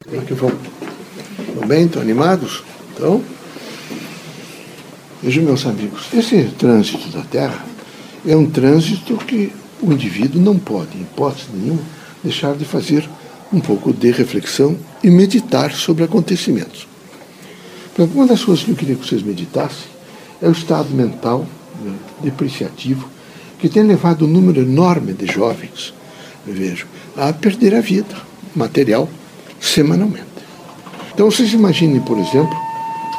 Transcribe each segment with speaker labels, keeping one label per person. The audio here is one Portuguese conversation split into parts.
Speaker 1: Como é que vão? Estão bem? Estão animados? Então, vejam, meus amigos, esse trânsito da Terra é um trânsito que o indivíduo não pode, em hipótese nenhuma, deixar de fazer um pouco de reflexão e meditar sobre acontecimentos. Uma das coisas que eu queria que vocês meditassem é o estado mental né, depreciativo que tem levado um número enorme de jovens, vejo, a perder a vida material semanalmente. Então vocês imaginem, por exemplo,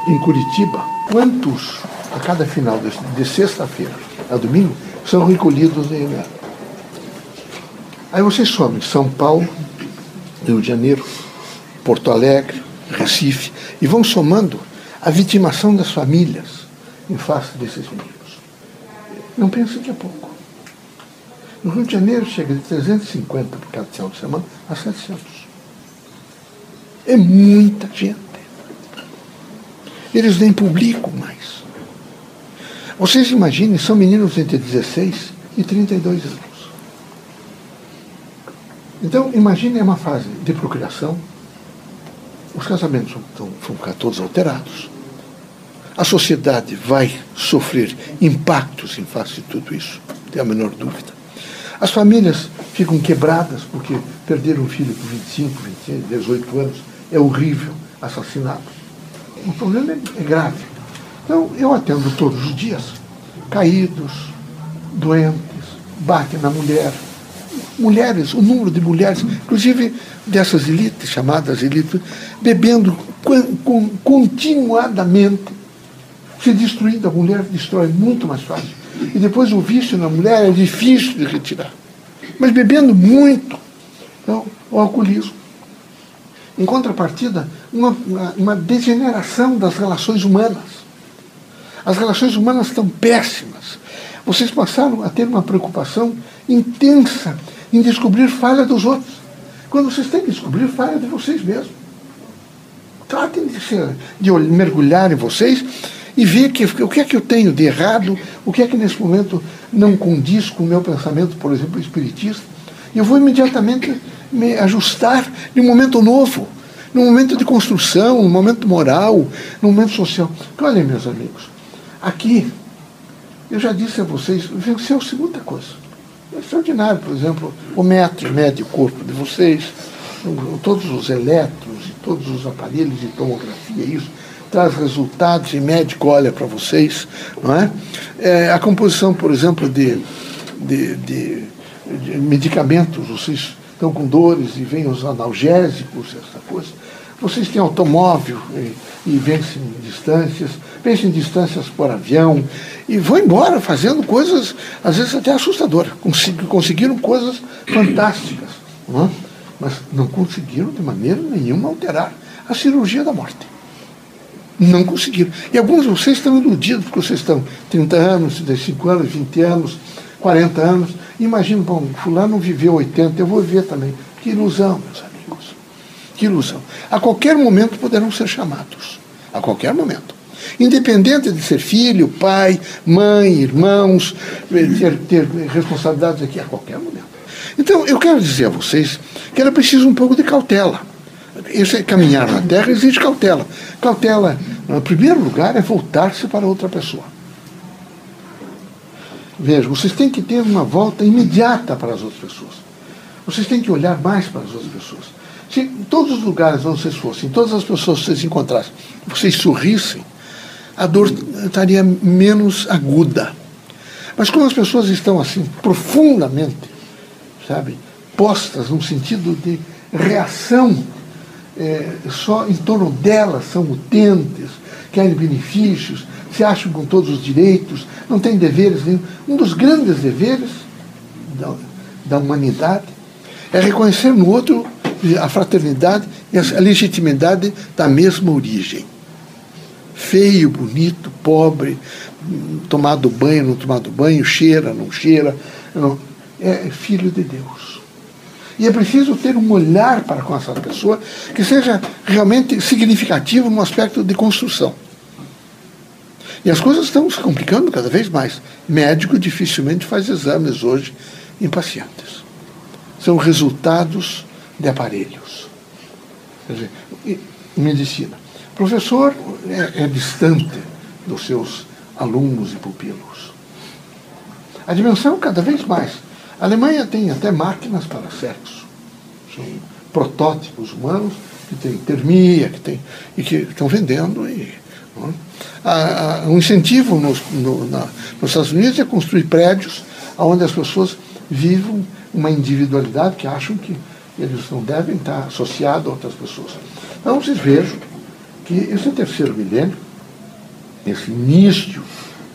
Speaker 1: em Curitiba, quantos a cada final de, de sexta-feira a domingo são recolhidos em IML. Aí vocês somem São Paulo, Rio de Janeiro, Porto Alegre, Recife, e vão somando a vitimação das famílias em face desses meninos. Não pensem que é pouco. No Rio de Janeiro chega de 350 por cada final de semana a 700. É muita gente. Eles nem publicam mais. Vocês imaginem, são meninos entre 16 e 32 anos. Então, imagine uma fase de procriação, os casamentos vão, ficar todos alterados, a sociedade vai sofrer impactos em face de tudo isso, não a menor dúvida. As famílias ficam quebradas porque perderam um filho com 25, 26, 18 anos, é horrível, assassinado. O problema é, é grave. Então, eu atendo todos os dias caídos, doentes, bate na mulher, mulheres, o número de mulheres, inclusive dessas elites, chamadas elites, bebendo continuadamente, se destruindo. A mulher destrói muito mais fácil. E depois o vício na mulher é difícil de retirar. Mas bebendo muito, então, o alcoolismo. Em contrapartida, uma, uma degeneração das relações humanas. As relações humanas estão péssimas. Vocês passaram a ter uma preocupação intensa em descobrir falha dos outros. Quando vocês têm que descobrir falha de vocês mesmos. Tratem de, ser, de mergulhar em vocês e ver que, o que é que eu tenho de errado, o que é que nesse momento não condiz com o meu pensamento, por exemplo, espiritista. E eu vou imediatamente me ajustar em um momento novo, num momento de construção, num momento moral, num momento social. Porque, olhem, meus amigos, aqui, eu já disse a vocês, venceu-se muita coisa. É extraordinário, por exemplo, o metro mede o corpo de vocês, todos os elétrons e todos os aparelhos de tomografia, isso traz resultados e médico olha para vocês, não é? é? A composição, por exemplo, de, de, de, de medicamentos, vocês estão com dores e vêm os analgésicos, essa coisa. Vocês têm automóvel e, e vencem distâncias, vencem distâncias por avião e vão embora fazendo coisas, às vezes até assustadoras. conseguiram coisas fantásticas, não é? mas não conseguiram de maneira nenhuma alterar a cirurgia da morte. Não conseguiram. E alguns de vocês estão iludidos, porque vocês estão 30 anos, 35 anos, 20 anos, 40 anos. Imagina, bom, fulano viveu 80, eu vou viver também. Que ilusão, meus amigos. Que ilusão. A qualquer momento poderão ser chamados. A qualquer momento. Independente de ser filho, pai, mãe, irmãos, ter, ter responsabilidades aqui a qualquer momento. Então, eu quero dizer a vocês que era preciso um pouco de cautela. Esse caminhar na Terra exige cautela. Cautela, em primeiro lugar, é voltar-se para outra pessoa. Veja, vocês têm que ter uma volta imediata para as outras pessoas. Vocês têm que olhar mais para as outras pessoas. Se em todos os lugares onde vocês fossem, todas as pessoas que vocês encontrassem, vocês sorrissem, a dor estaria menos aguda. Mas como as pessoas estão assim, profundamente, sabe, postas num sentido de reação, é, só em torno delas são utentes, querem benefícios, se acham com todos os direitos, não têm deveres nenhum. Um dos grandes deveres da, da humanidade é reconhecer no outro a fraternidade e a legitimidade da mesma origem. Feio, bonito, pobre, tomado banho, não tomado banho, cheira, não cheira, não. é filho de Deus. E é preciso ter um olhar para com essa pessoa que seja realmente significativo no aspecto de construção. E as coisas estão se complicando cada vez mais. Médico dificilmente faz exames hoje em pacientes. São resultados de aparelhos. Quer dizer, medicina. O professor é, é distante dos seus alunos e pupilos. A dimensão cada vez mais. A Alemanha tem até máquinas para sexo. São protótipos humanos que têm termia, que tem, e que estão vendendo. E, é? um incentivo nos, no, na, nos Estados Unidos é construir prédios onde as pessoas vivam uma individualidade que acham que eles não devem estar associados a outras pessoas. Então vocês vejam que esse terceiro milênio, esse início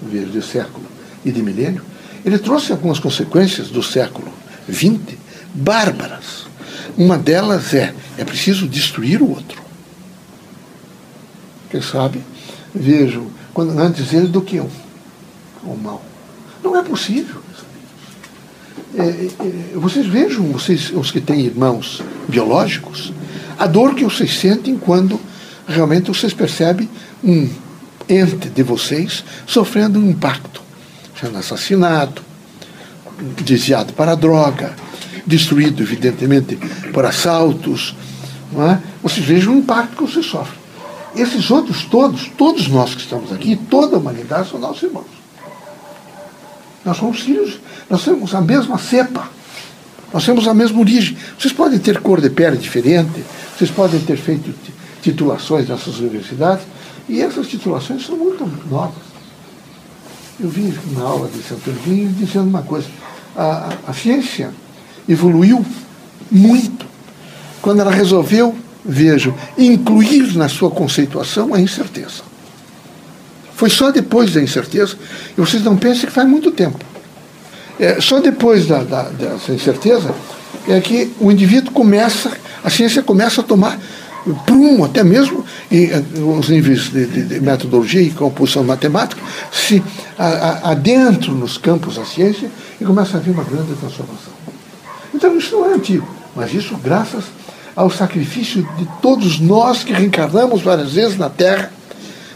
Speaker 1: de século e de milênio, ele trouxe algumas consequências do século XX bárbaras. Uma delas é, é preciso destruir o outro. Quem sabe, vejam, quando, antes ele do que eu, o mal. Não é possível. É, é, vocês vejam, vocês, os que têm irmãos biológicos, a dor que vocês sentem quando realmente vocês percebem um ente de vocês sofrendo um impacto, sendo assassinado, desviado para droga, destruído, evidentemente, por assaltos. Não é? Vocês vejam o impacto que vocês sofrem. Esses outros todos, todos nós que estamos aqui, toda a humanidade são nossos irmãos. Nós somos filhos, nós temos a mesma cepa, nós temos a mesma origem. Vocês podem ter cor de pele diferente, vocês podem ter feito titulações nessas universidades, e essas titulações são muito novas. Eu vi na aula de Santo Erguinho dizendo uma coisa: a, a, ciência evoluiu muito quando ela resolveu, vejo, incluir na sua conceituação a incerteza. Foi só depois da incerteza, e vocês não pensem que faz muito tempo. É, só depois da, da, dessa incerteza é que o indivíduo começa, a ciência começa a tomar prumo, até mesmo eh, os níveis de, de, de, metodologia e composição matemática, se adentram nos campos da ciência e começa a haver uma grande transformação. Então isso não é antigo, mas isso graças ao sacrifício de todos nós que reencarnamos várias vezes na Terra,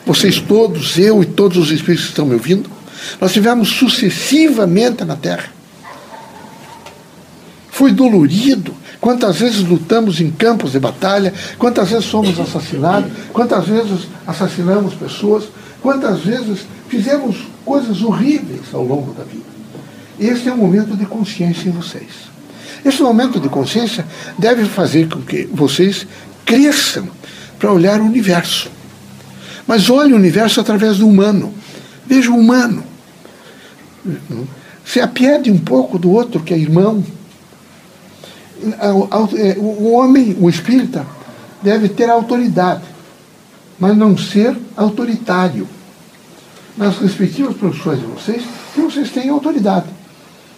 Speaker 1: vocês todos, eu e todos os espíritos que estão me ouvindo, nós tivemos sucessivamente na Terra. Foi dolorido, Quantas vezes lutamos em campos de batalha, quantas vezes somos assassinados, quantas vezes assassinamos pessoas, quantas vezes fizemos coisas horríveis ao longo da vida. Esse é um momento de consciência em vocês. Esse momento de consciência deve fazer com que vocês cresçam para olhar o universo. Mas olhe o universo através do humano. Veja o humano. Se apiede um pouco do outro que é irmão, o homem, o espírita, deve ter autoridade, mas não ser autoritário. Nas respectivas profissões de vocês, vocês tenham autoridade,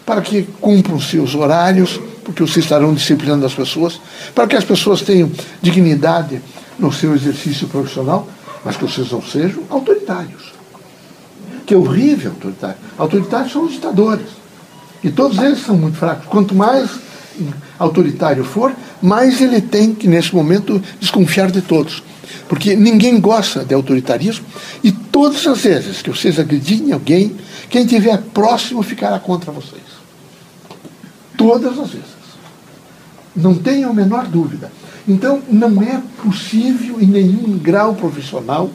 Speaker 1: para que cumpram seus horários, porque vocês estarão disciplinando as pessoas, para que as pessoas tenham dignidade no seu exercício profissional, mas que vocês não sejam autoritários. Que é horrível autoritário. Autoritários são os ditadores. E todos eles são muito fracos. Quanto mais autoritário for, mais ele tem que, nesse momento, desconfiar de todos. Porque ninguém gosta de autoritarismo e todas as vezes que vocês agredirem alguém, quem estiver próximo ficará contra vocês. Todas as vezes. Não tenham a menor dúvida. Então, não é possível em nenhum grau profissional,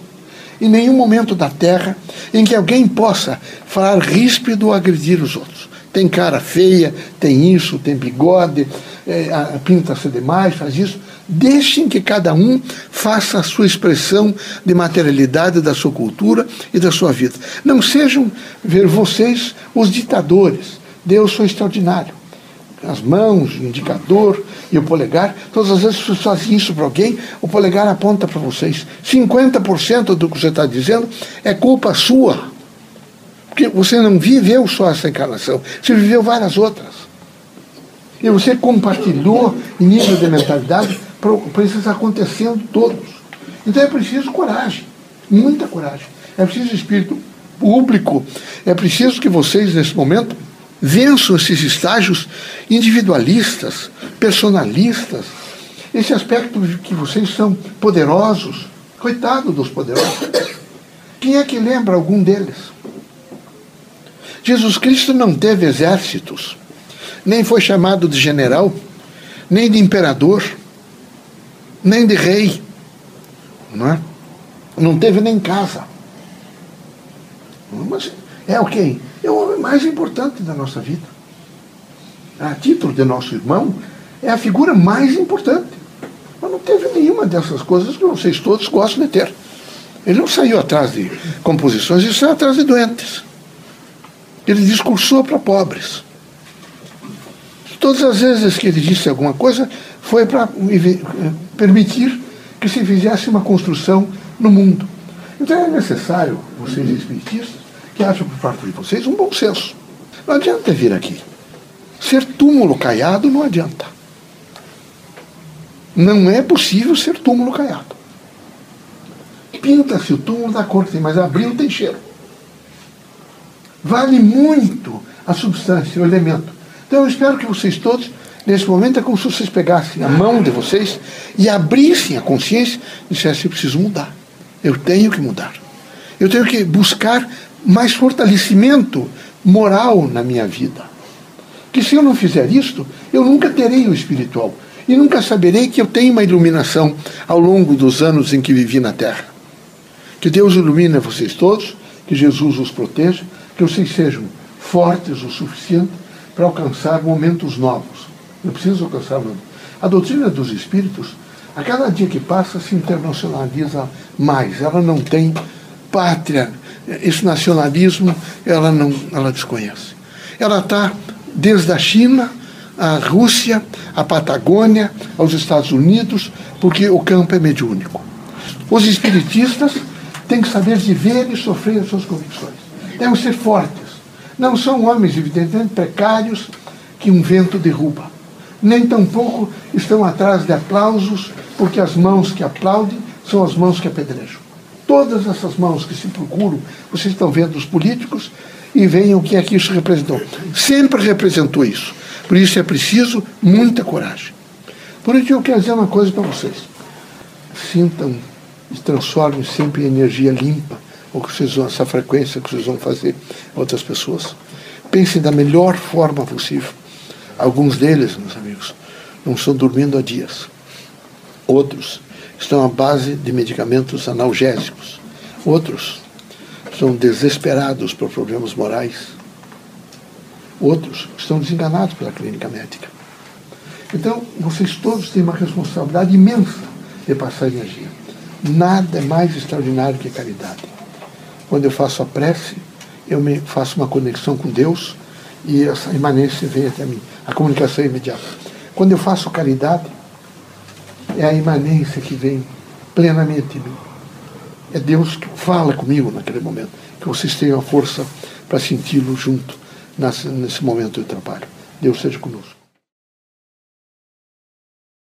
Speaker 1: em nenhum momento da Terra, em que alguém possa falar ríspido ou agredir os outros tem cara feia, tem isso, tem bigode, é, pinta-se demais, faz isso. Deixem que cada um faça a sua expressão de materialidade da sua cultura e da sua vida. Não sejam ver vocês os ditadores. Deus foi extraordinário. As mãos, o indicador e o polegar, todas as vezes que você faz isso para alguém, o polegar aponta para vocês. 50% do que você está dizendo é culpa sua. Porque você não viveu só essa encarnação, você viveu várias outras. E você compartilhou em nível de mentalidade para isso acontecendo todos. Então é preciso coragem, muita coragem. É preciso espírito público. É preciso que vocês, nesse momento, vençam esses estágios individualistas, personalistas, esse aspecto de que vocês são poderosos. Coitado dos poderosos. Quem é que lembra algum deles? Jesus Cristo não teve exércitos, nem foi chamado de general, nem de imperador. nem de rei. Não, é? não teve nem casa. Mas é o okay, É o homem mais importante da nossa vida. A título de nosso irmão, é a figura mais importante. Mas não teve nenhuma dessas coisas que vocês todos gostam de ter. Ele não saiu atrás de composições, ele saiu atrás de doentes. Ele discursou para pobres. Todas as vezes que ele disse alguma coisa, foi para permitir que se fizesse uma construção no mundo. Então é necessário, vocês espiritistas, que acham por parte de vocês um bom senso. Não adianta vir aqui. Ser túmulo caiado não adianta. Não é possível ser túmulo caiado. Pinta-se o túmulo da cor que tem, mas abril tem cheiro. Vale muito a substância, o elemento. Então eu espero que vocês todos, nesse momento, é como se vocês pegassem a mão de vocês e abrissem a consciência e dissessem: eu preciso mudar. Eu tenho que mudar. Eu tenho que buscar mais fortalecimento moral na minha vida. Que se eu não fizer isto, eu nunca terei o espiritual. E nunca saberei que eu tenho uma iluminação ao longo dos anos em que vivi na Terra. Que Deus ilumine vocês todos, que Jesus os proteja, que vocês sejam fortes o suficiente para alcançar momentos novos. Eu preciso alcançar momentos. A doutrina dos espíritos, a cada dia que passa, se internacionaliza mais. Ela não tem pátria. Esse nacionalismo, ela não ela desconhece. Ela está desde a China, a Rússia, a Patagônia, aos Estados Unidos, porque o campo é mediúnico. Os espiritistas têm que saber viver e sofrer as suas convicções. Devem ser fortes. Não são homens, evidentemente, precários que um vento derruba. Nem tampouco estão atrás de aplausos, porque as mãos que aplaudem são as mãos que apedrejam. Todas essas mãos que se procuram, vocês estão vendo os políticos e veem o que é que isso representou. Sempre representou isso. Por isso é preciso muita coragem. Por isso eu quero dizer uma coisa para vocês. Sintam e transformem sempre em energia limpa, ou que vocês vão, essa frequência que vocês vão fazer outras pessoas. Pensem da melhor forma possível. Alguns deles, meus amigos, não estão dormindo há dias. Outros estão à base de medicamentos analgésicos. Outros estão desesperados por problemas morais. Outros estão desenganados pela clínica médica. Então, vocês todos têm uma responsabilidade imensa de passar energia. Nada é mais extraordinário que caridade. Quando eu faço a prece, eu me faço uma conexão com Deus e essa imanência vem até mim. A comunicação é imediata. Quando eu faço caridade, é a imanência que vem plenamente em mim. É Deus que fala comigo naquele momento. Que vocês tenham a força para senti-lo junto nesse momento de trabalho. Deus seja conosco.